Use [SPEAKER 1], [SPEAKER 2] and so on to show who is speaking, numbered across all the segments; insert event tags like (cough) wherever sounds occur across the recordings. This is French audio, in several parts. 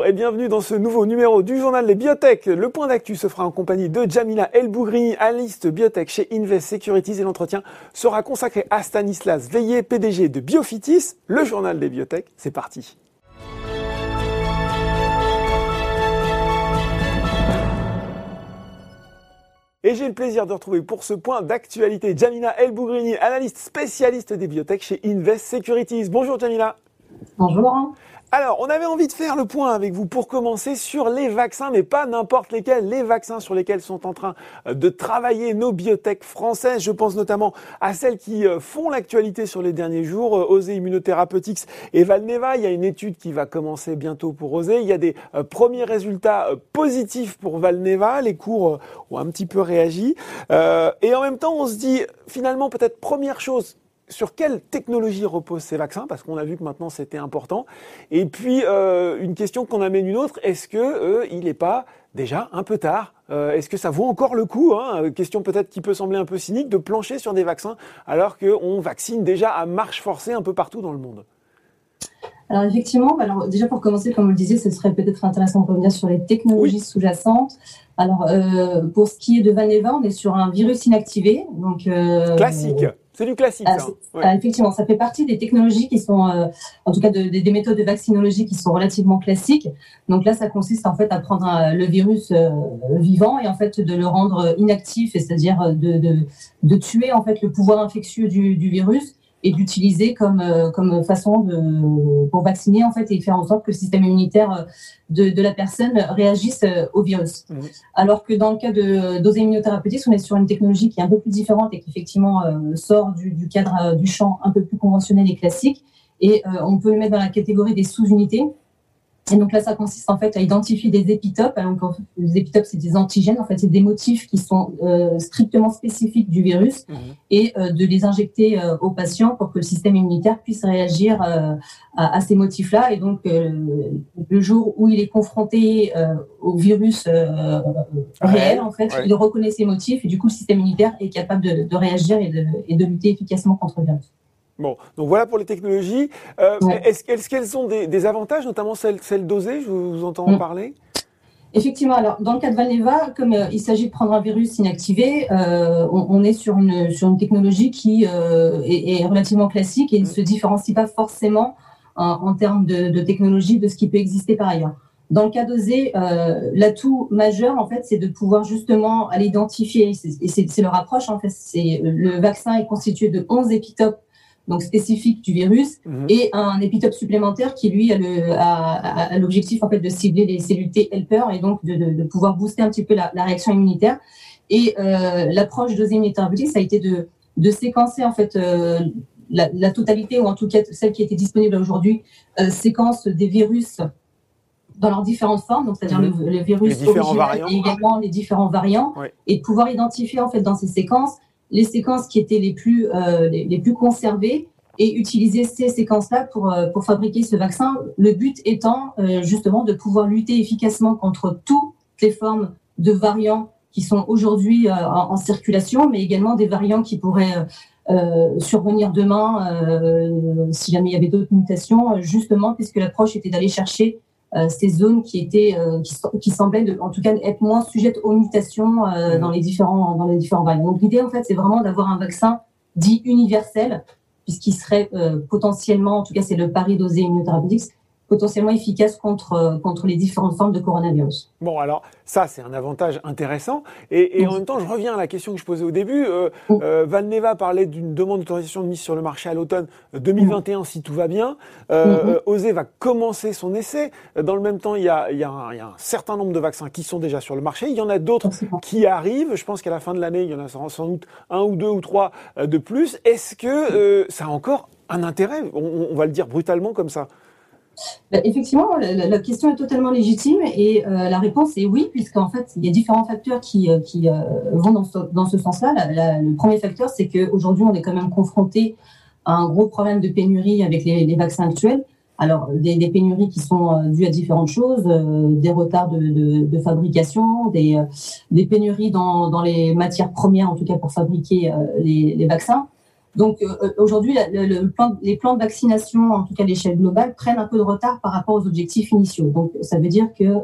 [SPEAKER 1] Bonjour et bienvenue dans ce nouveau numéro du journal Les Biotech. Le point d'actu se fera en compagnie de Jamila Elbougrini, analyste biotech chez Invest Securities et l'entretien sera consacré à Stanislas Veillé, PDG de Biofitis. Le journal des Biotech, c'est parti. Et j'ai le plaisir de retrouver pour ce point d'actualité Jamila Elbougrini, analyste spécialiste des biotech chez Invest Securities. Bonjour Jamila.
[SPEAKER 2] Bonjour.
[SPEAKER 1] Alors, on avait envie de faire le point avec vous pour commencer sur les vaccins, mais pas n'importe lesquels, les vaccins sur lesquels sont en train euh, de travailler nos biotech françaises. Je pense notamment à celles qui euh, font l'actualité sur les derniers jours, euh, Osé Immunotherapeutics et Valneva. Il y a une étude qui va commencer bientôt pour Osé. Il y a des premiers résultats positifs pour Valneva. Les cours ont un petit peu réagi. Et en même temps, on se dit, finalement, peut-être première chose sur quelle technologie reposent ces vaccins Parce qu'on a vu que maintenant c'était important. Et puis euh, une question qu'on amène une autre est-ce que euh, il n'est pas déjà un peu tard euh, Est-ce que ça vaut encore le coup hein Question peut-être qui peut sembler un peu cynique de plancher sur des vaccins alors qu'on vaccine déjà à marche forcée un peu partout dans le monde?
[SPEAKER 2] Alors effectivement, alors déjà pour commencer, comme vous le disiez, ce serait peut-être intéressant de revenir sur les technologies sous-jacentes. Alors pour ce qui est de Valneva, on est sur un virus inactivé, donc
[SPEAKER 1] classique. C'est du classique. Ah,
[SPEAKER 2] ah, effectivement, ça fait partie des technologies qui sont, euh, en tout cas des méthodes de vaccinologie qui sont relativement classiques. Donc là, ça consiste en fait à prendre le virus euh, vivant et en fait de le rendre inactif, c'est-à-dire de, de, de, tuer en fait le pouvoir infectieux du, du virus et d'utiliser comme, euh, comme façon de, pour vacciner en fait et faire en sorte que le système immunitaire euh, de, de la personne réagisse euh, au virus. Mmh. Alors que dans le cas de doses immunothérapeutiques, on est sur une technologie qui est un peu plus différente et qui effectivement sort du, du, cadre du champ un peu plus conventionnel et classique. Et on peut le mettre dans la catégorie des sous-unités. Et donc là, ça consiste en fait à identifier des épitopes. Donc, les épitopes, c'est des antigènes. En fait, c'est des motifs qui sont euh, strictement spécifiques du virus mhm. et euh, de les injecter euh, aux patients pour que le système immunitaire puisse réagir à, à, ces motifs-là. Et donc, le jour où il est confronté au virus réel, en fait, il reconnaît ces motifs et du coup, le système immunitaire est capable de, de réagir et de, et de lutter efficacement contre le virus.
[SPEAKER 1] Bon, donc voilà pour les technologies. Euh, est-ce qu'elles ont des, avantages, notamment celles, celles dosées? Je vous entends en mm. parler.
[SPEAKER 2] Effectivement, alors dans le cas de Valneva, comme euh, il s'agit de prendre un virus inactivé, euh, on, est sur une, sur une technologie qui est, relativement classique et ne mm. se différencie pas forcément en, termes de, technologie de ce qui peut exister par ailleurs. Dans le cas d'OSE, l'atout majeur, en fait, c'est de pouvoir justement aller identifier, et c'est leur approche, en fait, c'est le vaccin est constitué de 11 épitopes donc spécifique du virus, mhm. et un épitope supplémentaire qui lui a l'objectif en fait de cibler les cellules T helper et donc de, pouvoir booster un petit peu la, réaction immunitaire. Et euh, l'approche deuxième thérapeutique, ça a été de, de séquencer en fait euh, la, totalité ou en tout cas celle qui était disponible aujourd'hui, euh, séquence des virus dans leurs différentes formes, donc c'est-à-dire mhm. le, virus original et également les différents variants, et de pouvoir identifier en fait dans ces séquences les séquences qui étaient les plus, euh, les, plus conservées et utiliser ces séquences-là pour, euh, pour fabriquer ce vaccin. Le but étant euh, justement de pouvoir lutter efficacement contre toutes les formes de variants qui sont aujourd'hui en, circulation, mais également des variants qui pourraient survenir demain si jamais il y avait d'autres mutations, justement puisque l'approche était d'aller chercher ces zones qui étaient euh, qui, qui, semblaient de, en tout cas être moins sujettes aux mutations euh, mmh. dans les différents dans les différents variants. Donc l'idée en fait c'est vraiment d'avoir un vaccin dit universel puisqu'il serait potentiellement, en tout cas c'est le pari dosé immunothérapeutique, potentiellement efficace contre, euh, contre les différentes formes de coronavirus.
[SPEAKER 1] Bon, alors ça, c'est un avantage intéressant. Et, en même temps, je reviens à la question que je posais au début. Euh, euh, Valneva parlait d'une demande d'autorisation de mise sur le marché à l'automne 2021, si tout va bien. Euh, Osé va commencer son essai. Dans le même temps, il y, a, il, y a un, il y, a un, certain nombre de vaccins qui sont déjà sur le marché. Il y en a d'autres qui arrivent. Je pense qu'à la fin de l'année, il y en a sans doute un ou deux ou trois de plus. Est-ce que ça a encore un intérêt? On, on va le dire brutalement comme ça
[SPEAKER 2] bah, effectivement, la, question est totalement légitime et euh, la réponse est oui, puisqu'en fait, il y a différents facteurs qui, euh, euh, vont dans ce, dans ce sens-là. le premier facteur, c'est qu'aujourd'hui, on est quand même confronté à un gros problème de pénurie avec les, vaccins actuels. Alors, des, pénuries qui sont dues à différentes choses, des retards de, fabrication, des, pénuries dans, dans, les matières premières, en tout cas pour fabriquer les vaccins. Donc aujourd'hui, les plans de vaccination, en tout cas à l'échelle globale, prennent un peu de retard par rapport aux objectifs initiaux. Donc ça veut dire qu'il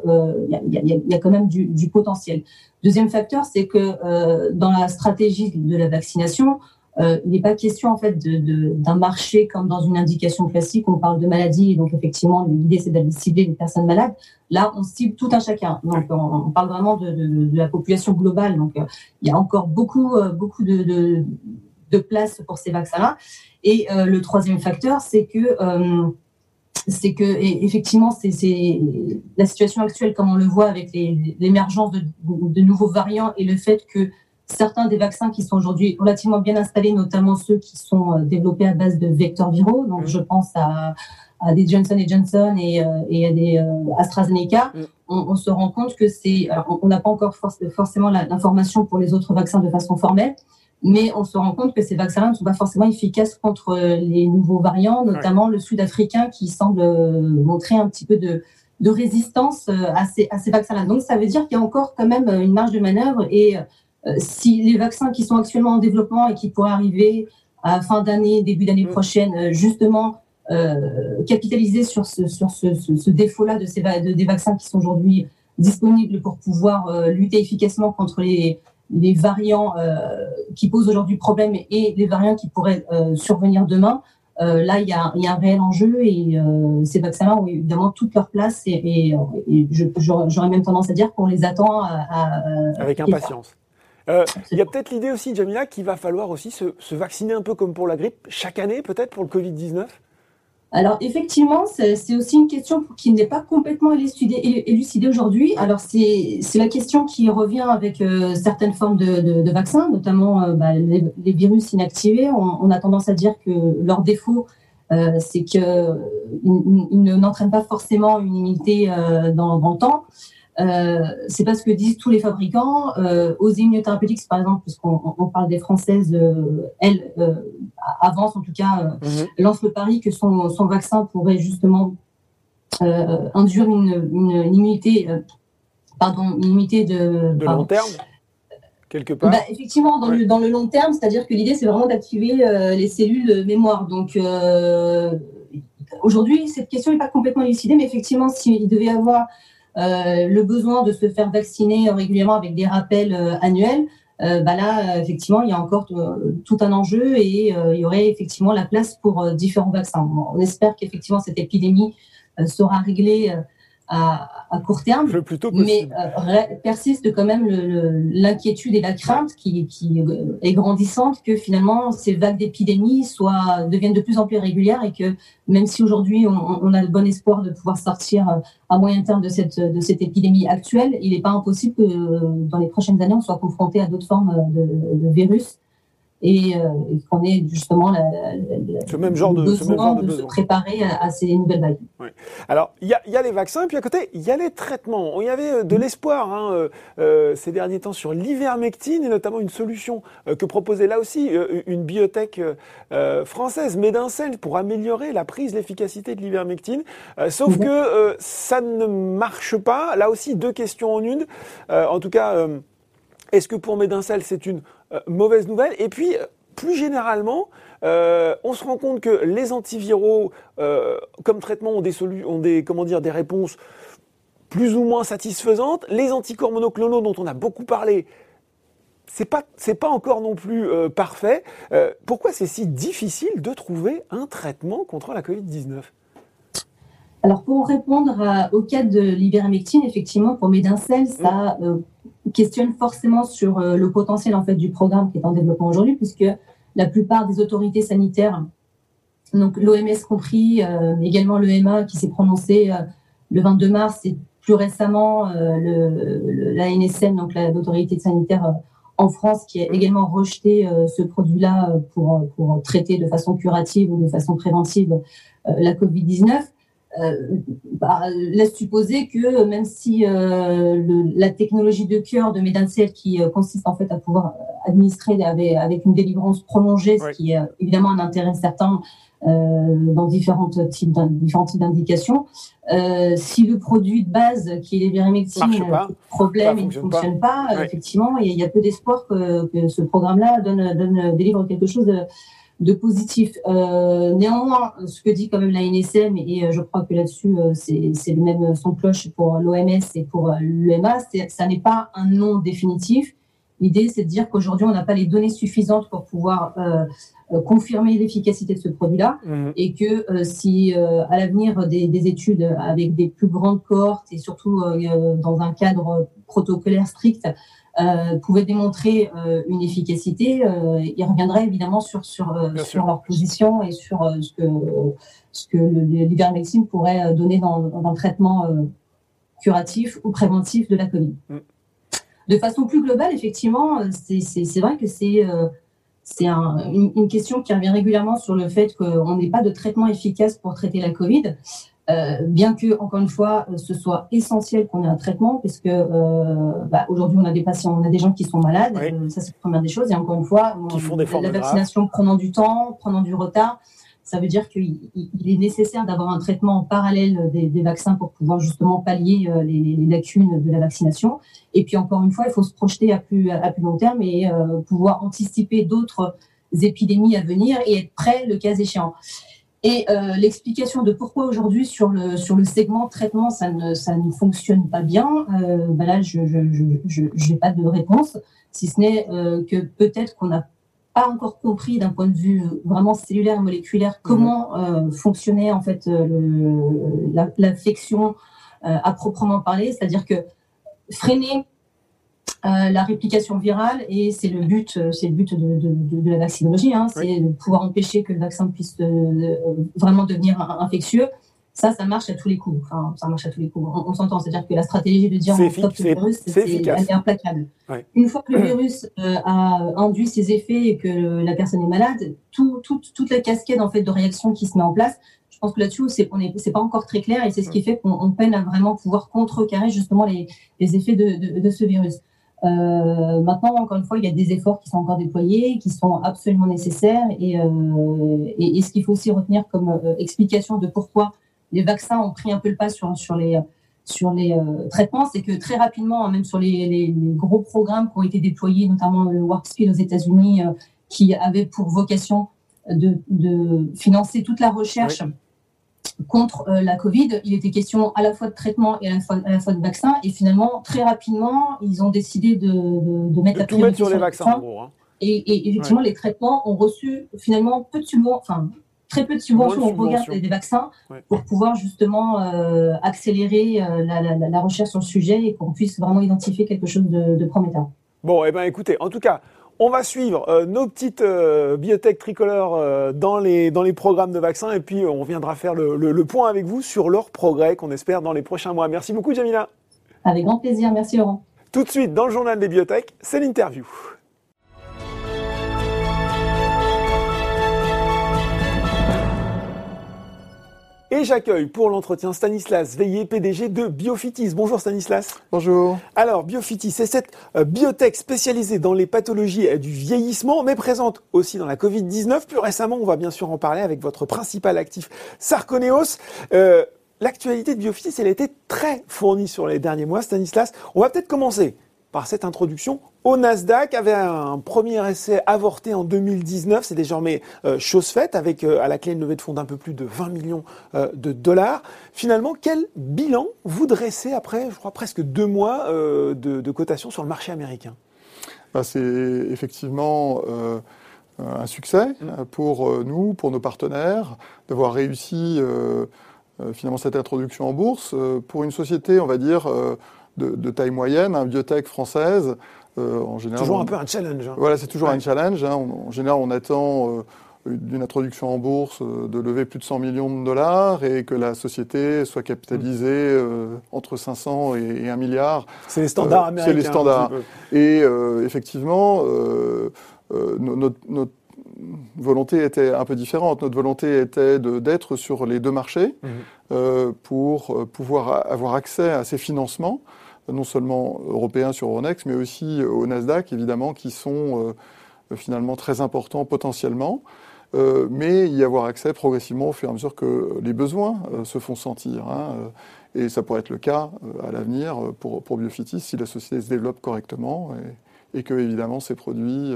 [SPEAKER 2] y, y, a quand même du, du potentiel. Deuxième facteur, c'est que dans la stratégie de la vaccination, euh, il n'est pas question en fait d'un de, marché comme dans une indication classique. On parle de maladie, donc effectivement l'idée c'est d'aller cibler les personnes malades. Là, on cible tout un chacun. Donc on, parle vraiment de, de, la population globale. Donc euh, il y a encore beaucoup euh, beaucoup de, de, place pour ces vaccins-là. Et le troisième facteur, c'est que c'est que effectivement c'est la situation actuelle comme on le voit avec l'émergence de, de nouveaux variants et le fait que certains des vaccins qui sont aujourd'hui relativement bien installés, notamment ceux qui sont euh, développés à base de vecteurs viraux. Donc, je pense à, à des Johnson Johnson et, euh, et à des euh, AstraZeneca. Mm. On, on, se rend compte que c'est, alors on n'a pas encore forcément l'information pour les autres vaccins de façon formelle, mais on se rend compte que ces vaccins ne sont pas forcément efficaces contre les nouveaux variants, notamment le sud-africain qui semble montrer un petit peu de, de résistance à ces, à ces vaccins-là. Donc ça veut dire qu'il y a encore quand même une marge de manœuvre et euh, si les vaccins qui sont actuellement en développement et qui pourraient arriver à fin d'année, début d'année mm. prochaine, euh, justement, euh, capitaliser sur ce, sur ce, ce, défaut-là de ces des vaccins qui sont aujourd'hui disponibles pour pouvoir lutter efficacement contre les, les variants qui posent aujourd'hui problème et les variants qui pourraient survenir demain. là, il y, a, il y, a, un réel enjeu et ces vaccins-là ont évidemment toute leur place et, et, j'aurais même tendance à dire qu'on les attend
[SPEAKER 1] avec impatience. Euh, il y a peut-être l'idée aussi, Jamila, qu'il va falloir aussi se, vacciner un peu comme pour la grippe, chaque année peut-être pour le Covid-19
[SPEAKER 2] alors effectivement, c'est aussi une question qui n'est pas complètement élucidée, aujourd'hui. Alors c'est la question qui revient avec euh, certaines formes de, vaccins, notamment euh, bah, les, virus inactivés. On, a tendance à dire que leur défaut, c'est qu'ils n'entraînent pas forcément une immunité dans, dans, le temps. Euh, c'est pas ce que disent tous les fabricants. Euh, aux Immunotherapeutics, par exemple, puisqu'on parle des françaises, euh, elles euh, avancent en tout cas, mhm. lancent le pari que son, son vaccin pourrait justement induire une, une, immunité, pardon, une immunité de,
[SPEAKER 1] de long terme. Quelque part.
[SPEAKER 2] Bah, effectivement, dans, le, dans le long terme, c'est-à-dire que l'idée, c'est vraiment d'activer les cellules mémoire. Donc, aujourd'hui, cette question n'est pas complètement élucidée, mais effectivement, s'il devait y avoir euh, le besoin de se faire vacciner régulièrement avec des rappels euh, annuels, euh, bah là, effectivement, il y a encore tout un enjeu et il y aurait effectivement la place pour différents vaccins. On espère qu'effectivement cette épidémie sera réglée à, à, court terme, mais euh, persiste quand même l'inquiétude et la crainte qui, qui, est grandissante que finalement ces vagues d'épidémie soient deviennent de plus en plus régulières et que même si aujourd'hui on, on, a le bon espoir de pouvoir sortir euh, à moyen terme de cette de cette épidémie actuelle, il n'est pas impossible que euh, dans les prochaines années on soit confronté à d'autres formes de, de virus et, euh, qu'on ait justement la,
[SPEAKER 1] ce même genre de,
[SPEAKER 2] besoin de, se préparer à, ces nouvelles vagues.
[SPEAKER 1] Alors, il y a, y a, les vaccins, et puis à côté, il y a les traitements. Il y avait euh, de l'espoir hein, euh, euh, ces derniers temps sur l'ivermectine, et notamment une solution que proposait là aussi une biotech française, Médincel, pour améliorer la prise, l'efficacité de l'ivermectine. sauf mhm. que ça ne marche pas. Là aussi, deux questions en une. en tout cas... Est-ce que pour Médincel, c'est une mauvaise nouvelle Et puis, euh, plus généralement, euh, on se rend compte que les antiviraux, comme traitement, ont des, ont des, comment dire, des réponses plus ou moins satisfaisantes. Les anticorps monoclonaux, dont on a beaucoup parlé, c'est pas c'est pas encore non plus parfait. pourquoi c'est si difficile de trouver un traitement contre la Covid 19
[SPEAKER 2] Alors pour répondre au cas de l'ivermectine, effectivement pour Médincel, ça mmh questionne forcément sur euh, le potentiel en fait du programme qui est en développement aujourd'hui, puisque la plupart des autorités sanitaires, donc l'OMS compris, euh, également l'EMA qui s'est prononcé euh, le 22 mars et plus récemment le, la NSM, donc l'autorité sanitaire en France, qui a également rejeté ce produit-là pour traiter de façon curative ou de façon préventive la Covid-19. Euh, bah, laisse supposer que même si euh, la technologie de cœur de Medancel qui euh, consiste en fait à pouvoir administrer avec, avec une délivrance prolongée, ce qui est évidemment un intérêt certain dans différents types d'indications. si le produit de base, qui est l'ivermectine, problème et ne fonctionne pas, effectivement, il y, a peu d'espoir que, que, ce programme-là donne, donne, délivre quelque chose de, positif. néanmoins, ce que dit quand même la NSM, et je crois que là-dessus, c'est le même son cloche pour l'OMS et pour l'EMA, ça n'est pas un nom définitif. L'idée, c'est de dire qu'aujourd'hui, on n'a pas les données suffisantes pour pouvoir euh, confirmer l'efficacité de ce produit-là mhm. et que euh, si euh, à l'avenir des, des, études avec des plus grandes cohortes et surtout dans un cadre protocolaire strict pouvaient démontrer une efficacité, ils reviendraient évidemment sur, sur, sur leur position et sur ce que, ce que l'ivermectine pourrait donner dans, dans, le traitement curatif ou préventif de la Covid. Mhm. De façon plus globale, effectivement, c'est vrai que c'est c'est une, question qui revient régulièrement sur le fait qu'on n'ait pas de traitement efficace pour traiter la Covid. Euh, bien que, encore une fois, ce soit essentiel qu'on ait un traitement, puisque euh, bah, aujourd'hui on a des patients, on a des gens qui sont malades, euh, ça c'est la première des choses, et encore une fois, la vaccination prenant du temps, prenant du retard, ça veut dire qu'il est nécessaire d'avoir un traitement en parallèle des, vaccins pour pouvoir justement pallier euh, les, lacunes de la vaccination. Et puis encore une fois, il faut se projeter à plus, à plus long terme et euh, pouvoir anticiper d'autres épidémies à venir et être prêt le cas échéant. Et euh, l'explication de pourquoi aujourd'hui sur le, sur le segment traitement ça ne, ça ne fonctionne pas bien, ben là je n'ai pas de réponse, si ce n'est que peut-être qu'on a pas encore compris d'un point de vue vraiment cellulaire, moléculaire, comment mhm. euh, fonctionnait en fait euh, l'infection euh, à proprement parler, c'est-à-dire que freiner la réplication virale et c'est le but, c'est le but de, la vaccinologie, hein, c'est de pouvoir empêcher que le vaccin puisse vraiment devenir infectieux. Ça, ça marche à tous les coups. Enfin, ça marche à tous les coups. On, s'entend. C'est-à-dire que la stratégie de dire on stoppe le virus, c'est implacable. Une fois que le (clears throat) virus euh, a induit ses effets et que la personne est malade, tout, toute la cascade en fait de réactions qui se met en place, je pense que là-dessus, c'est on c'est pas encore très clair et c'est ce qui fait qu'on peine à vraiment pouvoir contrecarrer justement les, les effets de, de, ce virus. Euh, maintenant, encore une fois, il y a des efforts qui sont encore déployés, qui sont absolument nécessaires. Et, euh, et, et ce qu'il faut aussi retenir comme euh, explication de pourquoi les vaccins ont pris un peu le pas sur, sur les, sur les euh, traitements, c'est que très rapidement, même sur les, gros programmes qui ont été déployés, notamment le WorkSpeed aux États-Unis, qui avait pour vocation de, financer toute la recherche contre euh, la Covid, il était question à la fois de traitement et à la fois, de vaccins. Et finalement, très rapidement, ils ont décidé de, mettre la
[SPEAKER 1] tout sur les vaccins. En gros, hein.
[SPEAKER 2] et, effectivement, les traitements ont reçu finalement peu de subventions, enfin très peu de subventions au regard des, vaccins pour pouvoir justement euh, accélérer euh, la, recherche sur le sujet et qu'on puisse vraiment identifier quelque chose de, prometteur.
[SPEAKER 1] Bon, et eh ben écoutez, en tout cas, on va suivre euh, nos petites biotech tricolores dans, les, dans les programmes de vaccins et puis on viendra faire le, le point avec vous sur leur progrès qu'on espère dans les prochains mois. Merci beaucoup, Jamila.
[SPEAKER 2] Avec grand plaisir. Merci, Laurent.
[SPEAKER 1] Tout de suite, dans le journal des biotech, c'est l'interview. Et j'accueille pour l'entretien Stanislas Veillé, PDG de Biofitis. Bonjour Stanislas.
[SPEAKER 3] Bonjour.
[SPEAKER 1] Alors Biofitis, c'est cette euh, biotech spécialisée dans les pathologies euh, du vieillissement, mais présente aussi dans la Covid-19. Plus récemment, on va bien sûr en parler avec votre principal actif, Sarconeos. Euh, L'actualité de Biofitis, elle a été très fournie sur les derniers mois, Stanislas. On va peut-être commencer par cette introduction au Nasdaq, avait un premier essai avorté en 2019, c'est désormais euh, chose faite, avec euh, à la clé une levée de fonds d'un peu plus de 20 millions euh, de dollars. Finalement, quel bilan vous dressez après, je crois, presque deux mois de, cotation sur le marché américain?
[SPEAKER 3] Bah, C'est effectivement un succès mmh. pour nous, pour nos partenaires, d'avoir réussi finalement cette introduction en bourse. pour une société, on va dire de, taille moyenne, un biotech française.
[SPEAKER 1] Euh, en général, toujours un peu un challenge. Hein.
[SPEAKER 3] Voilà, c'est toujours un challenge. Hein. en général, on attend euh, d'une introduction en bourse euh, de lever plus de 100 millions de dollars et que la société soit capitalisée entre 500 et, 1 milliard.
[SPEAKER 1] C'est les standards américains.
[SPEAKER 3] C'est les standards. Et effectivement, notre, volonté était un peu différente. Notre volonté était d'être sur les deux marchés mmh. pour pouvoir avoir accès à ces financements non seulement européens sur Euronext, mais aussi au Nasdaq, évidemment, qui sont euh, finalement très importants potentiellement, euh, mais y avoir accès progressivement au fur et à mesure que les besoins euh, se font sentir. Hein, et ça pourrait être le cas à l'avenir pour, pour Biofitis si la société se développe correctement et, que, évidemment, ces produits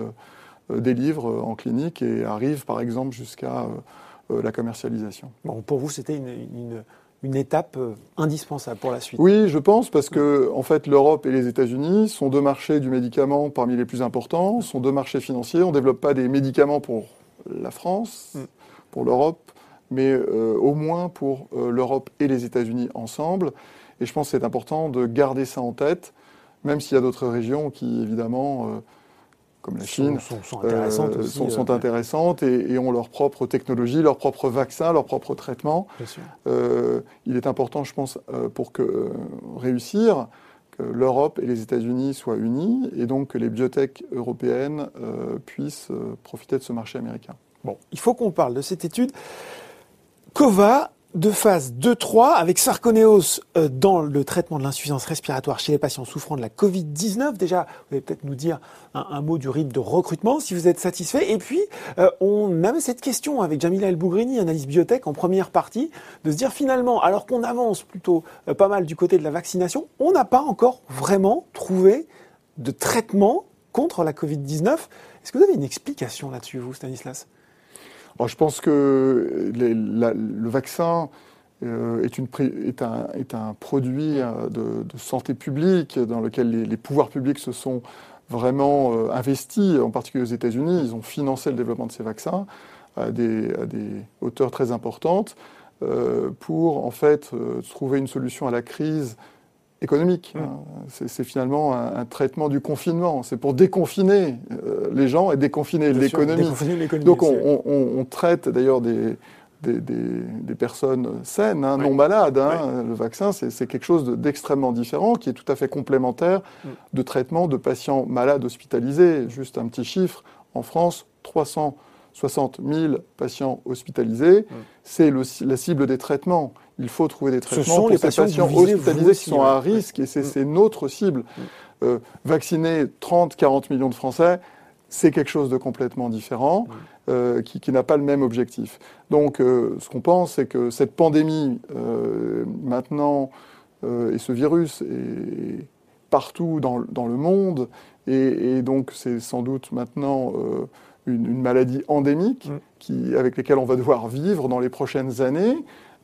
[SPEAKER 3] délivrent en clinique et arrivent par exemple jusqu'à la commercialisation.
[SPEAKER 1] Bon, pour vous, c'était une, étape indispensable pour la suite.
[SPEAKER 3] Oui, je pense, parce que en fait, l'Europe et les États-Unis sont deux marchés du médicament parmi les plus importants, sont deux marchés financiers. On ne développe pas des médicaments pour la France, mm. pour l'Europe, mais au moins pour l'Europe et les États-Unis ensemble. Et je pense que c'est important de garder ça en tête, même s'il y a d'autres régions qui, évidemment, euh, comme la Chine,
[SPEAKER 1] sont, intéressantes, euh,
[SPEAKER 3] sont, euh, intéressantes et, ont leur propre technologie, leur propre vaccin, leur propre traitement. il est important, je pense, pour que, réussir, que l'Europe et les États-Unis soient unis et donc que les biotech européennes puissent profiter de ce marché américain.
[SPEAKER 1] Bon, il faut qu'on parle de cette étude. COVA de phase 2-3 avec Sarconeos euh, dans le traitement de l'insuffisance respiratoire chez les patients souffrant de la Covid-19. Déjà, vous allez peut-être nous dire un, mot du rythme de recrutement si vous êtes satisfait. Et puis, euh, on avait cette question avec Jamila El Bougrini, analyse biotech en première partie, de se dire finalement, alors qu'on avance plutôt euh, pas mal du côté de la vaccination, on n'a pas encore vraiment trouvé de traitement contre la Covid-19. Est-ce que vous avez une explication là-dessus, vous, Stanislas?
[SPEAKER 3] Je pense que le vaccin euh, est, un, produit euh, de, santé publique dans lequel les, pouvoirs publics se sont vraiment euh, investis, en particulier aux États-Unis. Ils ont financé le développement de ces vaccins à des, hauteurs très importantes pour en fait trouver une solution à la crise économique. Hein. C'est finalement un, traitement du confinement. C'est pour déconfiner euh, les gens et déconfiner l'économie. Donc on, traite d'ailleurs des, des, personnes saines, hein, non malades. Hein. Le vaccin, c'est quelque chose d'extrêmement différent, qui est tout à fait complémentaire de traitement de patients malades hospitalisés. Juste un petit chiffre, en France, 360 000 patients hospitalisés, c'est la cible des traitements il faut trouver des traitements
[SPEAKER 1] pour
[SPEAKER 3] les
[SPEAKER 1] ces patients, hospitalisés
[SPEAKER 3] qui sont à risque, et c'est notre cible. Mm. Euh, vacciner 30, 40 millions de Français, c'est quelque chose de complètement différent, mm. euh, qui, n'a pas le même objectif. Donc, euh, ce qu'on pense, c'est que cette pandémie, maintenant, et ce virus est partout dans, le monde, et, donc c'est sans doute maintenant une, maladie endémique mm. qui, avec laquelle on va devoir vivre dans les prochaines années.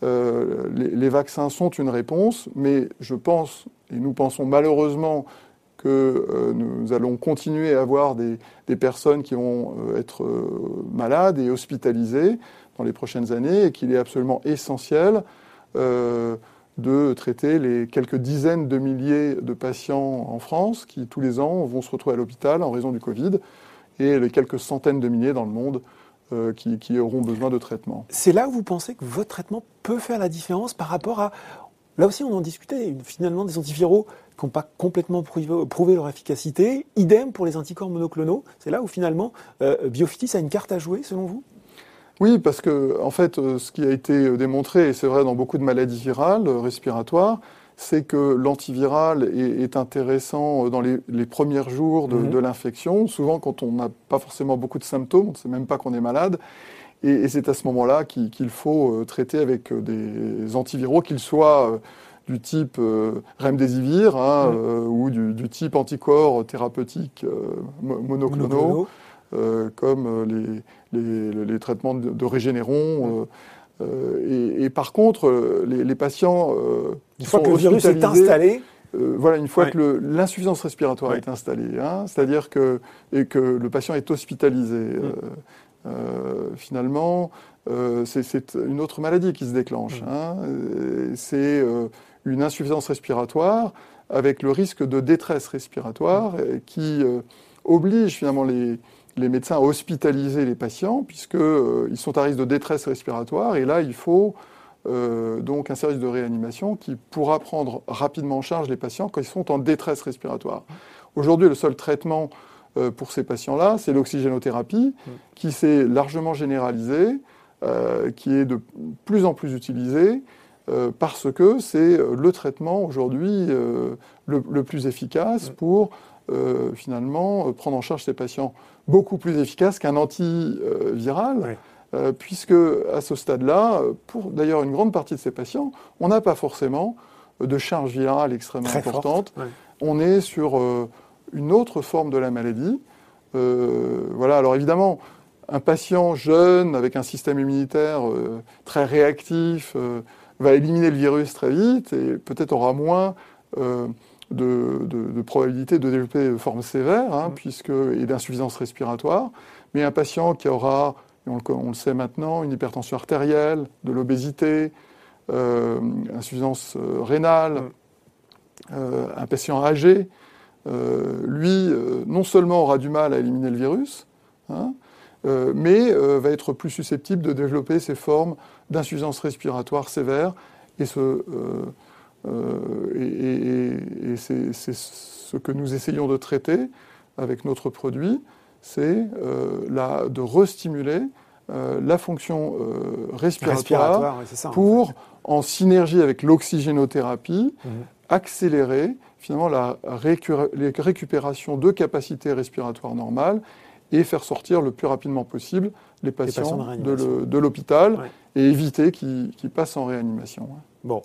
[SPEAKER 3] Euh, les, vaccins sont une réponse, mais je pense, et nous pensons malheureusement, que euh, nous allons continuer à avoir des, personnes qui vont euh, être malades et hospitalisées dans les prochaines années, et qu'il est absolument essentiel de traiter les quelques dizaines de milliers de patients en France qui, tous les ans, vont se retrouver à l'hôpital en raison du Covid, et les quelques centaines de milliers dans le monde euh, qui, auront besoin de traitement.
[SPEAKER 1] C'est là où vous pensez que votre traitement peut faire la différence par rapport à... Là aussi, on en discutait, finalement, des antiviraux qui n'ont pas complètement prouvé, leur efficacité. Idem pour les anticorps monoclonaux. C'est là où, finalement, euh, Biofitis a une carte à jouer, selon vous?
[SPEAKER 3] Oui, parce que en fait, euh, ce qui a été démontré, et c'est vrai dans beaucoup de maladies virales respiratoires, c'est que l'antiviral est, intéressant dans les, premiers jours mhm. de, l'infection, souvent quand on n'a pas forcément beaucoup de symptômes, on ne sait même pas qu'on est malade. Et, c'est à ce moment-là qu'il faut euh, traiter avec euh, des antiviraux, qu'ils soient euh, du type remdesivir hein, ou du, type anticorps thérapeutique monoclonaux, comme les, traitements de, de Régénéron. Mhm. Euh, et, par contre, euh, les, patients
[SPEAKER 1] euh, une fois que le virus est installé,
[SPEAKER 3] voilà, une fois que l'insuffisance respiratoire est installée, hein, c'est-à-dire que et que le patient est hospitalisé, mm. finalement, c'est une autre maladie qui se déclenche. Mm. Hein, c'est une insuffisance respiratoire avec le risque de détresse respiratoire mm. qui oblige finalement les, les médecins à hospitaliser les patients puisqu'ils euh, sont à risque de détresse respiratoire et là il faut euh, donc un service de réanimation qui pourra prendre rapidement en charge les patients quand ils sont en détresse respiratoire. Aujourd'hui le seul traitement euh, pour ces patients-là c'est l'oxygénothérapie qui s'est largement généralisée, qui est de plus en plus utilisée parce que c'est le traitement aujourd'hui le, plus efficace pour finalement prendre en charge ces patients beaucoup plus efficace qu'un antiviral. Euh, puisque à ce stade-là, pour d'ailleurs une grande partie de ces patients, on n'a pas forcément de charge virale extrêmement importante. On est sur euh, une autre forme de la maladie, voilà. Alors évidemment, un patient jeune avec un système immunitaire très réactif va éliminer le virus très vite et peut-être aura moins de, probabilité de développer de formes sévères, hein, mmh. puisque, et d'insuffisance respiratoire. Mais un patient qui aura, on le, sait maintenant, une hypertension artérielle, de l'obésité, euh, insuffisance euh, rénale, mmh. euh, un patient âgé, lui, non seulement aura du mal à éliminer le virus, hein, mais va être plus susceptible de développer ces formes d'insuffisance respiratoire sévère et ce euh, et, c'est ce que nous essayons de traiter avec notre produit, c'est euh, de restimuler euh, la fonction respiratoire, pour, en, synergie avec l'oxygénothérapie, mhm. accélérer finalement la récupération de capacités respiratoires normales et faire sortir le plus rapidement possible les patients, de l'hôpital et éviter qu'ils passent en réanimation.
[SPEAKER 1] Bon,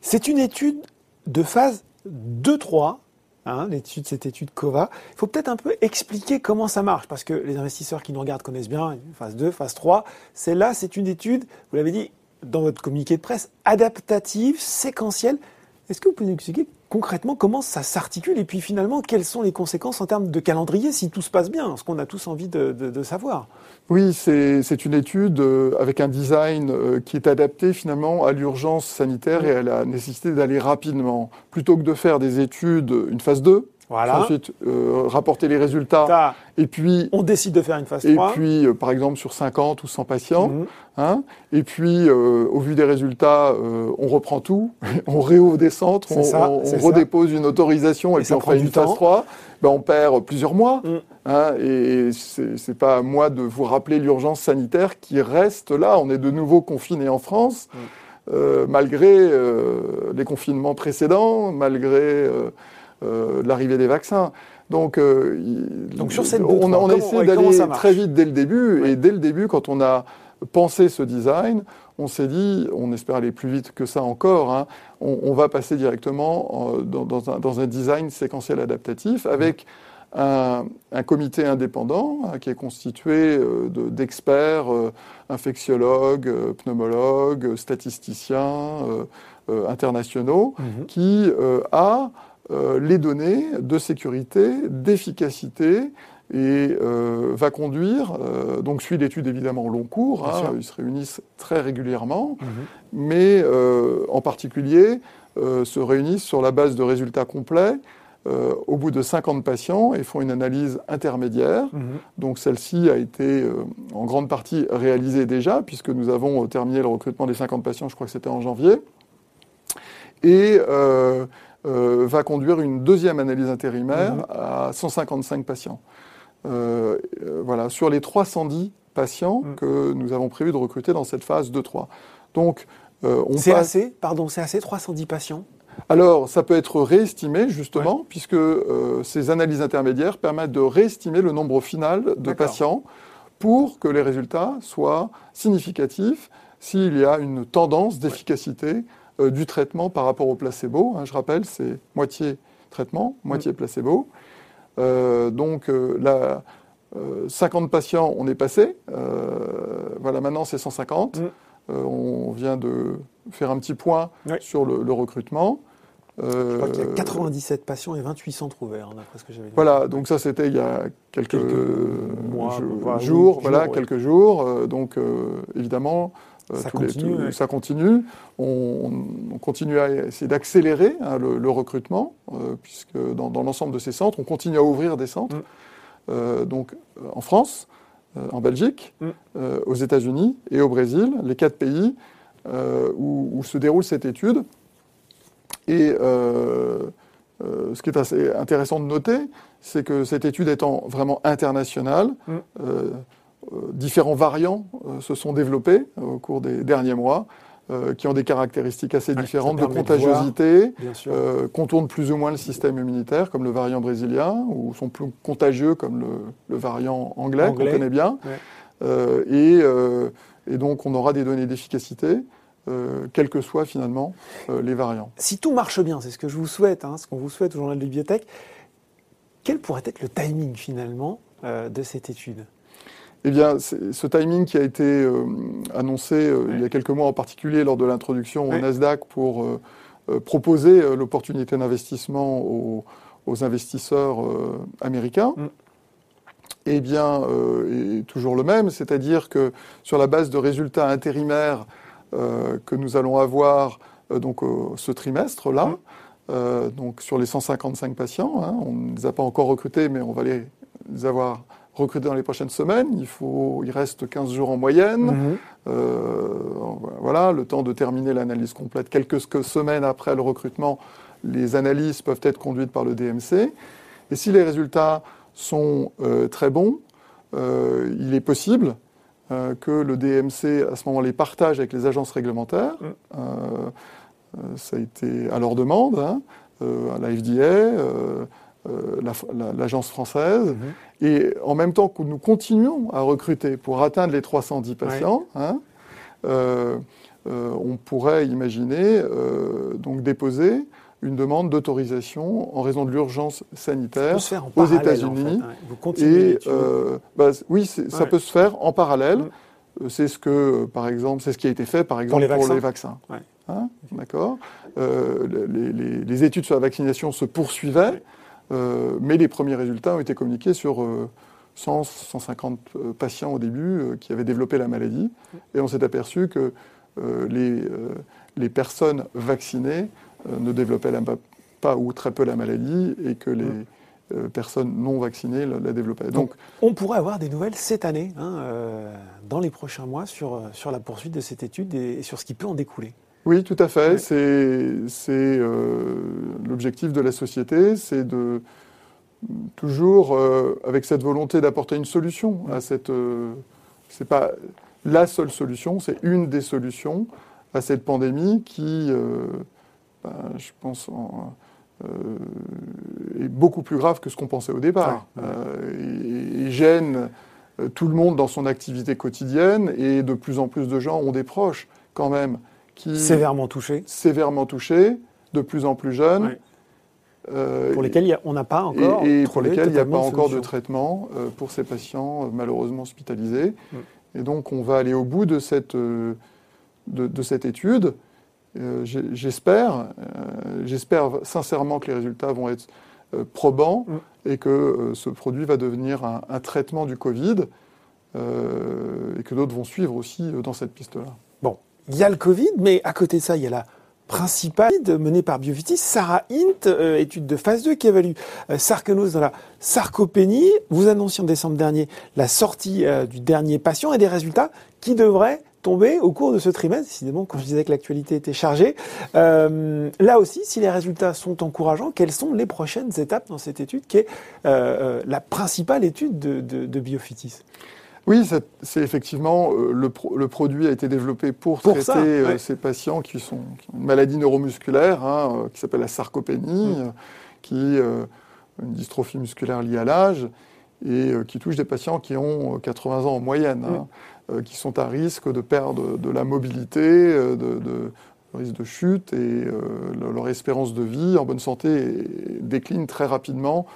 [SPEAKER 1] c'est une étude de phase 2-3. Hein, l'étude, cette étude COVA. Il faut peut-être un peu expliquer comment ça marche, parce que les investisseurs qui nous regardent connaissent bien phase 2, phase 3. Celle-là, c'est une étude, vous l'avez dit dans votre communiqué de presse, adaptative, séquentielle. Est-ce que vous pouvez nous expliquer concrètement comment ça s'articule et puis finalement quelles sont les conséquences en termes de calendrier si tout se passe bien, ce qu'on a tous envie de, savoir?
[SPEAKER 3] Oui, c'est une étude euh, avec un design euh, qui est adapté finalement à l'urgence sanitaire et à la nécessité d'aller rapidement. Plutôt que de faire des études, une phase 2, voilà. Ensuite, euh, rapporter les résultats.
[SPEAKER 1] Et puis, on décide de faire une phase 3.
[SPEAKER 3] Et puis, euh, par exemple, sur 50 ou 100 patients. Mhm. Hein, et puis, euh, au vu des résultats, on reprend tout, (laughs) on réouvre des centres, on, redépose une autorisation et, puis on fait une phase 3. Ben, on perd plusieurs mois. Mhm. Hein, et c'est pas à moi de vous rappeler l'urgence sanitaire qui reste là. On est de nouveau confinés en France. Mhm. malgré les confinements précédents, malgré euh, l'arrivée des vaccins. Donc, euh,
[SPEAKER 1] Donc sur cette
[SPEAKER 3] on, on, a essayé d'aller très vite dès le début. Et dès le début, quand on a pensé ce design, on s'est dit, on espère aller plus vite que ça encore, hein, on, va passer directement dans, un, design séquentiel adaptatif avec un, comité indépendant hein, qui est constitué euh, d'experts, infectiologues, pneumologues, statisticiens internationaux, mhm. qui a euh, les données de sécurité, d'efficacité, et euh, va conduire, euh, donc suit l'étude évidemment au long cours, hein, ils se réunissent très régulièrement, mhm. mais en particulier se réunissent sur la base de résultats complets au bout de 50 patients et font une analyse intermédiaire. Mhm. Donc celle-ci a été en grande partie réalisée déjà, puisque nous avons terminé le recrutement des 50 patients, je crois que c'était en janvier. Et euh, va conduire une deuxième analyse intérimaire mhm. à 155 patients. Euh, euh, voilà, sur les 310 patients mhm. que nous avons prévu de recruter dans cette phase 2-3.
[SPEAKER 1] Donc, on c'est assez, pardon, c'est assez 310 patients?
[SPEAKER 3] Alors, ça peut être réestimé, justement, puisque ces analyses intermédiaires permettent de réestimer le nombre final de patients pour que les résultats soient significatifs s'il y a une tendance d'efficacité euh, du traitement par rapport au placebo. Hein, je rappelle, c'est moitié traitement, moitié mm. placebo. Euh, donc euh, là, 50 patients, on est passé. voilà, maintenant c'est 150. Mm. on vient de faire un petit point sur le, recrutement.
[SPEAKER 1] Je crois qu'il y a 97 patients et 28 centres ouverts, d'après ce que j'avais
[SPEAKER 3] Voilà, donc ça c'était il y a quelques, mois, jours, voilà, quelques jours. donc évidemment,
[SPEAKER 1] ça, continue,
[SPEAKER 3] ça, continue, On, continue à essayer d'accélérer hein, le, recrutement, euh, puisque dans, l'ensemble de ces centres, on continue à ouvrir des centres. Mm. Euh, donc en France, en Belgique, mm. aux États-Unis et au Brésil, les quatre pays où, se déroule cette étude. Et ce qui est assez intéressant de noter, c'est que cette étude étant vraiment internationale, mm. Euh, différents variants euh, se sont développés euh, au cours des derniers mois. qui ont des caractéristiques assez différentes de contagiosité, contournent plus ou moins le système immunitaire, comme le variant brésilien, ou sont plus contagieux, comme le, variant anglais, qu'on connaît bien. et, donc, on aura des données d'efficacité. quels que soient finalement les variants.
[SPEAKER 1] Si tout marche bien, c'est ce que je vous souhaite, hein, ce qu'on vous souhaite au Journal de Bibliothèque, quel pourrait être le timing finalement de cette étude?
[SPEAKER 3] Eh bien, ce timing qui a été annoncé il y a quelques mois, en particulier lors de l'introduction au Nasdaq, pour proposer l'opportunité d'investissement aux, investisseurs américains, mm. Eh bien, euh, est toujours le même, c'est-à-dire que sur la base de résultats intérimaires euh, que nous allons avoir euh, donc ce trimestre-là, mmh. donc sur les 155 patients, hein, on ne les a pas encore recrutés, mais on va les, avoir recrutés dans les prochaines semaines. Il faut, il reste 15 jours en moyenne. Mmh. voilà, le temps de terminer l'analyse complète. Quelques semaines après le recrutement, les analyses peuvent être conduites par le DMC. Et si les résultats sont euh, très bons, euh, il est possible euh, que le DMC, à ce moment, les partage avec les agences réglementaires. Mm. ça a été à leur demande, hein, à la FDA, l'agence française. Mm-hmm. Et en même temps que nous continuons à recruter pour atteindre les 310 patients, hein, on pourrait imaginer donc déposer une demande d'autorisation en raison de l'urgence sanitaire aux États-Unis.
[SPEAKER 1] Vous continuez.
[SPEAKER 3] Euh, bah, oui, ça peut se faire en parallèle. Euh, c'est ce que, par exemple, c'est ce qui a été fait, par exemple, pour les vaccins. Hein, d'accord. Euh, les, études sur la vaccination se poursuivaient, mais les premiers résultats ont été communiqués sur 100, 150 patients au début qui avaient développé la maladie, et on s'est aperçu que les, les personnes vaccinées euh, ne développaient pas ou très peu la maladie et que les euh, personnes non vaccinées la, développaient.
[SPEAKER 1] Donc, on pourrait avoir des nouvelles cette année, hein, euh, dans les prochains mois, sur, sur la poursuite de cette étude et, sur ce qui peut en découler.
[SPEAKER 3] Oui, tout à fait. C'est l'objectif de la société, c'est de toujours avec cette volonté d'apporter une solution à cette. c'est pas la seule solution, c'est une des solutions à cette pandémie qui ben, je pense, euh, est beaucoup plus grave que ce qu'on pensait au départ. Euh, et, gêne euh, tout le monde dans son activité quotidienne et de plus en plus de gens ont des proches quand même qui...
[SPEAKER 1] Sévèrement touchés.
[SPEAKER 3] Sévèrement touchés, de plus en plus jeunes.
[SPEAKER 1] pour lesquels on n'a pas encore
[SPEAKER 3] et, pour lesquels il n'y a pas encore de traitement pour ces patients malheureusement hospitalisés. Mm. Et donc on va aller au bout de cette, de, de cette étude euh, j'espère, euh, j'espère sincèrement que les résultats vont être euh, probants mm. et que ce produit va devenir un, traitement du Covid et que d'autres vont suivre aussi dans cette piste-là.
[SPEAKER 1] Il y a le Covid, mais à côté de ça, il y a la principale menée par Biovitis, Sarah Int, étude de phase 2 qui évalue sarconose dans la sarcopénie. Vous annonciez en décembre dernier la sortie du dernier patient et des résultats qui devraient tomber au cours de ce trimestre, décidément, quand je disais que l'actualité était chargée. Euh, là aussi, si les résultats sont encourageants, quelles sont les prochaines étapes dans cette étude qui est euh, euh, la principale étude de, de, Biofitis
[SPEAKER 3] oui, c'est effectivement le, produit a été développé pour, traiter ces patients qui sont ont une maladie neuromusculaire hein, qui s'appelle la sarcopénie, mm. qui une dystrophie musculaire liée à l'âge et qui touche des patients qui ont 80 ans en moyenne. Hein. Euh, qui sont à risque de perdre de la mobilité, euh, de, risque de chute, et euh, leur espérance de vie en bonne santé décline très rapidement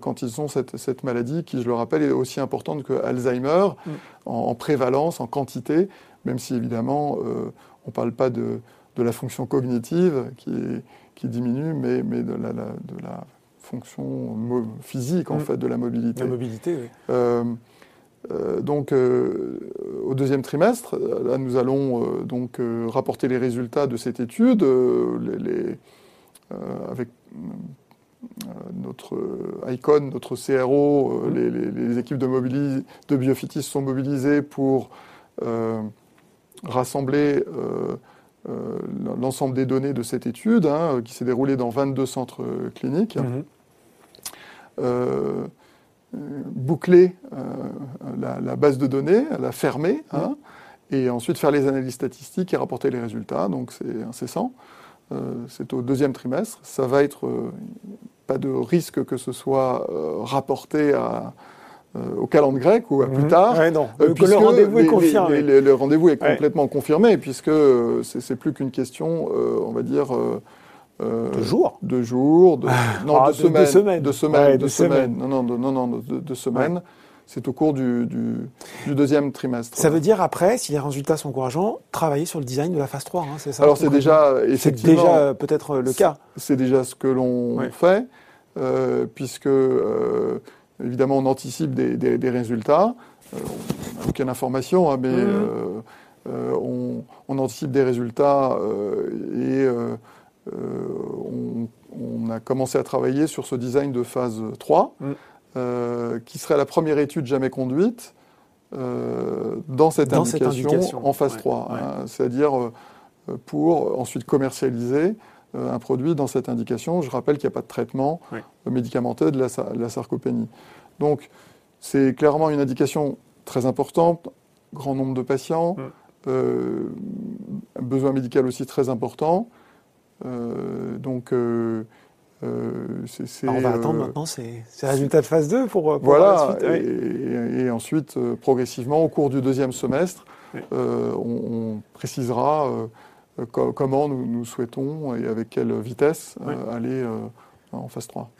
[SPEAKER 3] quand ils ont cette, maladie qui, je le rappelle, est aussi importante que Alzheimer mm. en, prévalence, en quantité, même si évidemment on ne parle pas de, la fonction cognitive qui, qui diminue, mais, mais de, la, de, la, fonction physique en mm. fait de la mobilité.
[SPEAKER 1] La mobilité, oui.
[SPEAKER 3] Euh, donc, euh, au deuxième trimestre, là, nous allons euh, donc rapporter les résultats de cette étude les, avec notre ICON, notre CRO, mmh. les, équipes de, de Biofitis sont mobilisées pour rassembler l'ensemble des données de cette étude, hein, qui s'est déroulée dans 22 centres cliniques. Mmh boucler euh, la, base de données, la fermer, hein, et ensuite faire les analyses statistiques et rapporter les résultats. Donc c'est incessant. Euh, c'est au deuxième trimestre. Ça va être euh, pas de risque que ce soit rapporté à, au calendrier grec ou à plus tard.
[SPEAKER 1] non. le rendez-vous est confirmé.
[SPEAKER 3] le rendez-vous est complètement confirmé puisque c'est plus qu'une question, on va dire
[SPEAKER 1] de jours
[SPEAKER 3] De jours, de, non,
[SPEAKER 1] Ah,
[SPEAKER 3] de,
[SPEAKER 1] de-
[SPEAKER 3] semaines.
[SPEAKER 1] de semaines.
[SPEAKER 3] De semaines,
[SPEAKER 1] Ouais,
[SPEAKER 3] de. Non, non, de, non, non, de, de semaines. C'est au cours du, du, du deuxième trimestre.
[SPEAKER 1] Ça veut dire après, si les résultats sont encourageants, travailler sur le design de la phase 3, hein, c'est ça
[SPEAKER 3] Alors c'est déjà,
[SPEAKER 1] C'est déjà euh, peut-être euh, le cas.
[SPEAKER 3] c'est déjà ce que l'on
[SPEAKER 1] Ouais.
[SPEAKER 3] fait, euh, puisque euh, évidemment on anticipe des, des- des résultats. Euh, on aucune information, hein, mais
[SPEAKER 1] Mhm.
[SPEAKER 3] on, on anticipe des résultats et on, on a commencé à travailler sur ce design de phase 3,
[SPEAKER 1] Mhm.
[SPEAKER 3] Euh, qui serait la première étude jamais conduite. euh, dans cette,
[SPEAKER 1] Dans cette
[SPEAKER 3] indication, en phase
[SPEAKER 1] Ouais,
[SPEAKER 3] 3,
[SPEAKER 1] ouais.
[SPEAKER 3] hein, c'est-à-dire euh, pour ensuite commercialiser un produit dans cette indication. Je rappelle qu'il n'y a pas de traitement médicamenteux de la, sa- de la sarcopénie. Donc, c'est clairement une indication très importante, grand nombre de patients, euh, un besoin médical aussi très important. Donc, euh, euh,
[SPEAKER 1] Alors, on va
[SPEAKER 3] euh,
[SPEAKER 1] attendre maintenant ces, résultats de phase 2 pour, euh, pour voir
[SPEAKER 3] voilà,
[SPEAKER 1] la suite. Ouais.
[SPEAKER 3] et, et ensuite, euh, progressivement, au cours du deuxième semestre,
[SPEAKER 1] Oui.
[SPEAKER 3] euh, on, on précisera euh, co- comment nous, nous souhaitons et avec quelle vitesse euh,
[SPEAKER 1] Oui.
[SPEAKER 3] aller euh, en phase 3.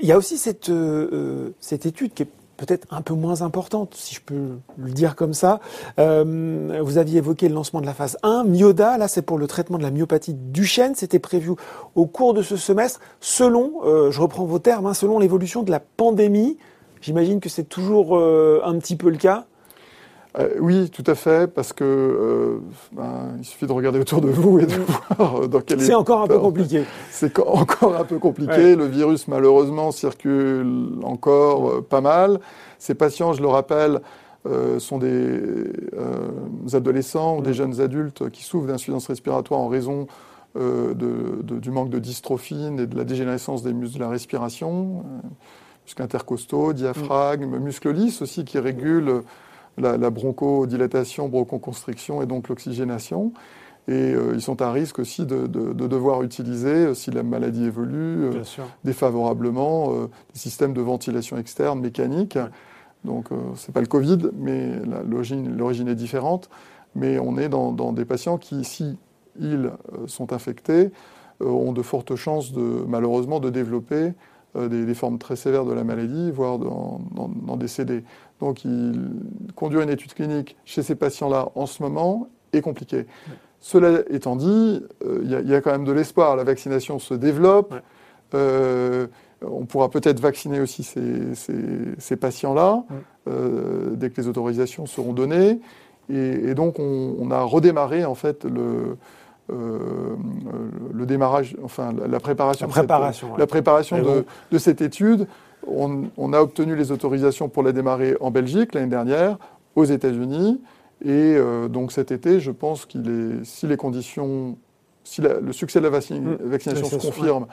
[SPEAKER 1] Il y a aussi cette, euh, euh, cette étude qui est peut-être un peu moins importante, si je peux le dire comme ça. Euh, vous aviez évoqué le lancement de la phase 1. Myoda, là, c'est pour le traitement de la myopathie du chêne. C'était prévu au cours de ce semestre, selon, euh, je reprends vos termes, hein, selon l'évolution de la pandémie. J'imagine que c'est toujours euh, un petit peu le cas.
[SPEAKER 3] Euh, oui, tout à fait, parce que euh, ben, il suffit de regarder autour de vous et de voir dans quel
[SPEAKER 1] C'est encore un peu compliqué. (laughs)
[SPEAKER 3] C'est co- encore un peu compliqué.
[SPEAKER 1] Ouais.
[SPEAKER 3] Le virus, malheureusement, circule encore euh, pas mal. Ces patients, je le rappelle, sont des adolescents ou des jeunes adultes qui souffrent d'insuffisance respiratoire en raison de- de- du manque de dystrophine et de la dégénérescence des muscles de la respiration, muscles intercostaux, diaphragme, muscles lisses aussi qui régulent la, la bronchodilatation, bronchoconstriction et donc l'oxygénation. Et euh, ils sont à risque aussi de, de- de devoir utiliser, euh, si la maladie évolue, euh, défavorablement, des systèmes de ventilation externe mécanique. Donc, euh, c'est pas le Covid, mais l'origine l'origine est différente. Mais on est dans, dans des patients qui, si ils euh, sont infectés, ont de fortes chances, de, malheureusement, de développer des, des formes très sévères de la maladie, voire d'en décéder. Donc, il, conduire une étude clinique chez ces patients-là en ce moment est compliqué. Cela étant dit, euh, il y, a- il y a quand même de l'espoir. La vaccination se développe.
[SPEAKER 1] Ouais.
[SPEAKER 3] Euh, on pourra peut-être vacciner aussi ces, ces- ces patients-là
[SPEAKER 1] Ouais.
[SPEAKER 3] euh, dès que les autorisations seront données. Et, et donc, on, on a redémarré en fait le, euh, le démarrage, enfin la, la préparation,
[SPEAKER 1] La
[SPEAKER 3] de cette-
[SPEAKER 1] préparation, ouais.
[SPEAKER 3] la préparation
[SPEAKER 1] Et
[SPEAKER 3] de,
[SPEAKER 1] donc-
[SPEAKER 3] de cette étude. On, on a obtenu les autorisations pour la démarrer en Belgique l'année dernière, aux États-Unis. Et euh, donc cet été, je pense qu'il est, si les conditions, si la- le succès de la
[SPEAKER 1] Mm.
[SPEAKER 3] vaccination se confirme,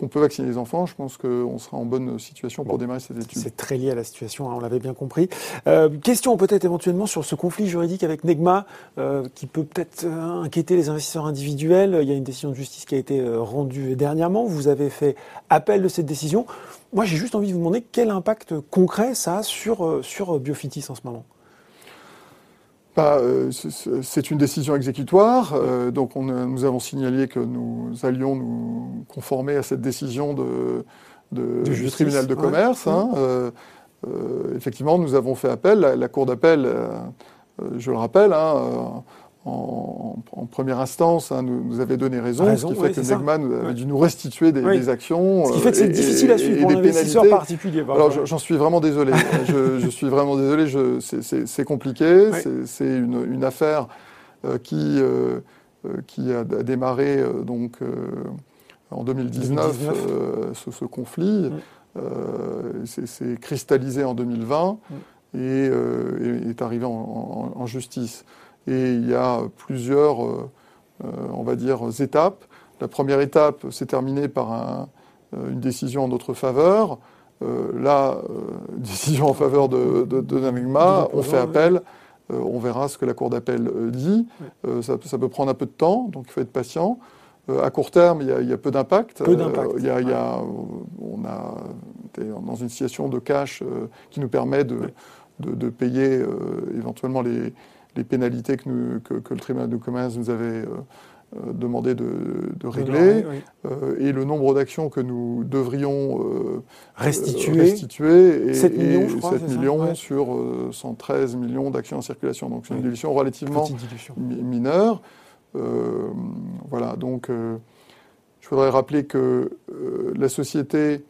[SPEAKER 3] qu'on peut vacciner les enfants, je pense qu'on sera en bonne situation pour
[SPEAKER 1] Bon.
[SPEAKER 3] démarrer cette étude.
[SPEAKER 1] C'est très lié à la situation, hein, on l'avait bien compris. Euh, question peut-être éventuellement sur ce conflit juridique avec Negma, euh, qui peut peut-être euh, inquiéter les investisseurs individuels. Il y a une décision de justice qui a été rendue dernièrement. Vous avez fait appel de cette décision. Moi, j'ai juste envie de vous demander quel impact concret ça a sur, sur Biofitis en ce moment.
[SPEAKER 3] Bah, euh, c'est- une décision exécutoire, euh, donc on a- nous avons signalé que nous allions nous conformer à cette décision de, de-
[SPEAKER 1] De
[SPEAKER 3] du
[SPEAKER 1] justice,
[SPEAKER 3] tribunal de
[SPEAKER 1] ouais.
[SPEAKER 3] commerce. hein. Euh, euh, effectivement, nous avons fait appel. La, la Cour d'appel, euh, euh, je le rappelle, hein, euh, en, en première instance, hein, nous, nous avait donné raison,
[SPEAKER 1] Raison,
[SPEAKER 3] ce qui
[SPEAKER 1] oui,
[SPEAKER 3] fait que. Negma nous avait dû nous restituer des,
[SPEAKER 1] Oui.
[SPEAKER 3] des actions.
[SPEAKER 1] Ce qui fait
[SPEAKER 3] euh,
[SPEAKER 1] que c'est difficile à suivre
[SPEAKER 3] et
[SPEAKER 1] pour
[SPEAKER 3] des
[SPEAKER 1] l'investisseur
[SPEAKER 3] pénalités.
[SPEAKER 1] particulier.
[SPEAKER 3] Alors, je- j'en suis vraiment désolé. (laughs) je, je suis vraiment désolé. C'est- compliqué. C'est- une, une affaire euh, qui, euh, euh, qui a, démarré euh, donc, euh, en 2019,
[SPEAKER 1] 2019.
[SPEAKER 3] euh, ce, ce conflit. Euh, c'est- C'est cristallisé en 2020
[SPEAKER 1] Mm.
[SPEAKER 3] et, euh, et est arrivé en, en- en justice. Et il y a plusieurs, euh, euh, on va dire, étapes. La première étape s'est terminée par un- euh, une décision en notre faveur. Là, euh, (laughs) décision en faveur de, de, de Namigma, on fait appel, euh, on verra ce que la Cour d'appel euh, dit. Euh, ça, ça peut prendre un peu de temps, donc il faut être patient. À court terme, il y a, il y a peu d'impact.
[SPEAKER 1] Peu d'impact,
[SPEAKER 3] il y a- il y a- on a été dans une situation de cash qui nous permet de, de, de payer éventuellement les, les pénalités que, nous- que- que le tribunal de commerce nous avait euh, euh, demandé de, régler, et le nombre d'actions que nous devrions
[SPEAKER 1] restituer,
[SPEAKER 3] restituer
[SPEAKER 1] 7 millions, je crois,
[SPEAKER 3] 7 millions sur 113 millions d'actions en circulation. Donc c'est une dilution relativement mineure. voilà, donc je voudrais rappeler que la société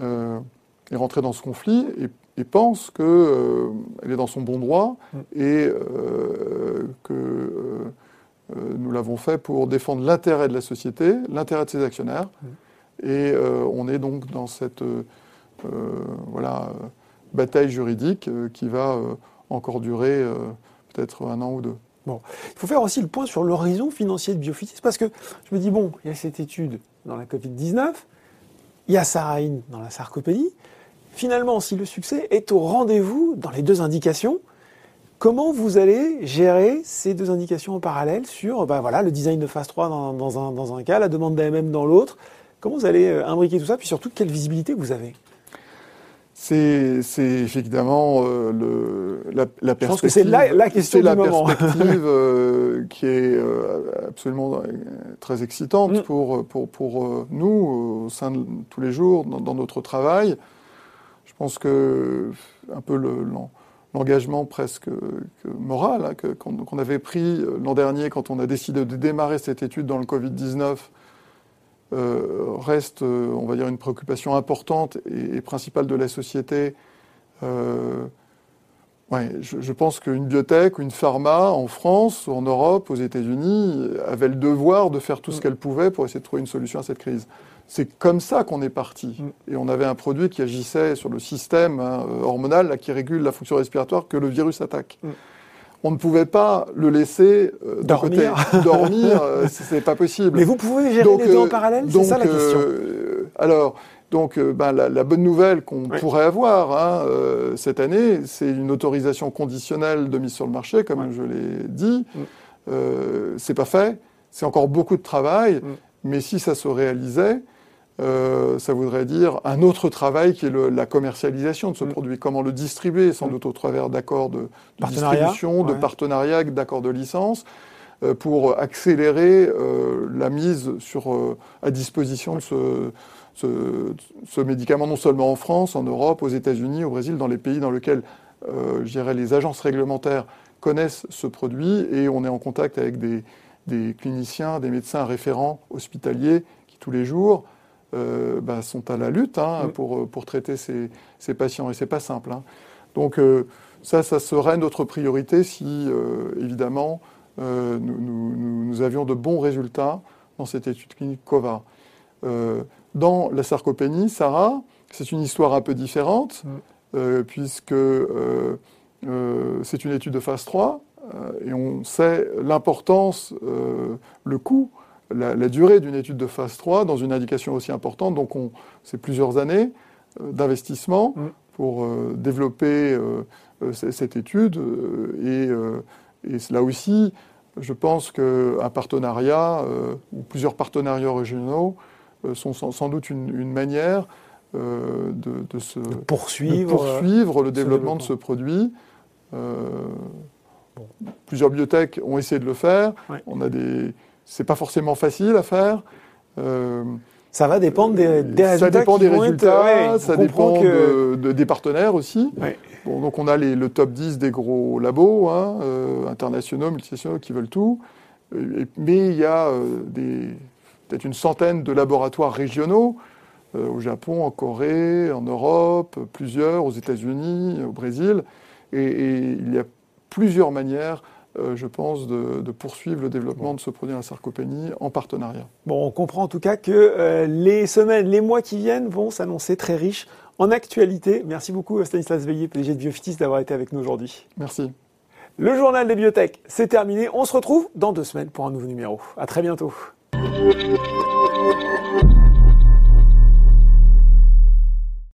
[SPEAKER 3] est rentrée dans ce conflit et et pense qu'elle euh, est dans son bon droit mm. et euh, que euh, nous l'avons fait pour défendre l'intérêt de la société, l'intérêt de ses actionnaires. Mm. Et on est donc dans cette voilà, bataille juridique qui va encore durer peut-être un an ou deux.
[SPEAKER 1] Bon. Il faut faire aussi le point sur l'horizon financier de Biofitis, parce que je me dis, bon, il y a cette étude dans la Covid-19, il y a Saraïne dans la sarcopénie, finalement, si le succès est au rendez-vous dans les deux indications, comment vous allez gérer ces deux indications en parallèle sur ben voilà, le design de phase 3 dans, un, cas, la demande d'AMM dans l'autre? Comment vous allez euh, imbriquer tout ça Puis surtout, quelle visibilité vous avez?
[SPEAKER 3] C'est, évidemment euh, le, la, perspective. Je
[SPEAKER 1] pense que c'est la, question du
[SPEAKER 3] la
[SPEAKER 1] perspective (laughs)
[SPEAKER 3] euh, qui est absolument très excitante mm. pour, pour, pour nous au sein de tous les jours dans notre travail. Je pense que un peu l'engagement presque moral hein, qu'on avait pris euh, l'an dernier quand on a décidé de démarrer cette étude dans le Covid-19 euh, reste, euh, on va dire, une préoccupation importante et, principale de la société. je, pense qu'une biotech ou une pharma en France, en Europe, aux États-Unis, avait le devoir de faire tout ce mm. qu'elle pouvait pour essayer de trouver une solution à cette crise. C'est comme ça qu'on est parti. Mm. Et on avait un produit qui agissait sur le système hein, hormonal qui régule la fonction respiratoire que le virus attaque. Mm. On ne pouvait pas le laisser
[SPEAKER 1] euh, dormir. (laughs)
[SPEAKER 3] dormir, euh, c'est pas possible.
[SPEAKER 1] Mais vous pouvez gérer les deux en euh, parallèle, c'est ça la question.
[SPEAKER 3] alors, donc, ben, la, bonne nouvelle qu'on pourrait avoir hein, cette année, c'est une autorisation conditionnelle de mise sur le marché, comme je l'ai dit. Mm. c'est pas fait, c'est encore beaucoup de travail, mais si ça se réalisait, euh, ça voudrait dire un autre travail qui est la commercialisation de ce mm. produit, comment le distribuer, sans mm. doute au travers d'accords de, distribution, de partenariats, d'accords de licence, euh, pour accélérer euh, la mise sur, à disposition de ce, ce, médicament, non seulement en France, en Europe, aux États-Unis, au Brésil, dans les pays dans lesquels je dirais, les agences réglementaires connaissent ce produit et on est en contact avec des, des cliniciens, des médecins référents hospitaliers qui tous les jours euh, bah, sont à la lutte hein, pour, euh, pour traiter ces, ces patients. Et c'est pas simple. Hein. Donc euh, ça, ça serait notre priorité si, évidemment, nous, nous, nous, avions de bons résultats dans cette étude clinique COVA. dans la sarcopénie, Sarah, c'est une histoire un peu différente, puisque c'est une étude de phase 3, et on sait l'importance, le coût la, durée d'une étude de phase 3 dans une indication aussi importante. Donc, c'est plusieurs années euh, d'investissement mm. pour euh, développer euh, cette étude. et, là aussi, je pense qu'un partenariat ou plusieurs partenariats régionaux sont sans, doute une, manière de, se,
[SPEAKER 1] poursuivre,
[SPEAKER 3] le développement, de ce produit. Plusieurs bibliothèques ont essayé de le faire. On a des, c'est pas forcément facile à faire.
[SPEAKER 1] Euh, ça va dépendre des, résultats.
[SPEAKER 3] Ça dépend des résultats, ça dépend de, des partenaires aussi. Bon, donc on a les, le top 10 des gros labos, hein, euh, internationaux, multinationaux qui veulent tout. mais il y a euh, peut-être une centaine de laboratoires régionaux au Japon, en Corée, en Europe, plusieurs, aux États-Unis, au Brésil. et, il y a plusieurs manières euh, je pense, de, poursuivre le développement de ce produit à la sarcopénie en partenariat.
[SPEAKER 1] Bon, on comprend en tout cas que euh, les semaines, les mois qui viennent vont s'annoncer très riches en actualité. Merci beaucoup Stanislas Veillé, PDG de Biofitis, d'avoir été avec nous aujourd'hui.
[SPEAKER 3] Merci.
[SPEAKER 1] Le journal des biotech, c'est terminé. On se retrouve dans deux semaines pour un nouveau numéro. À très bientôt.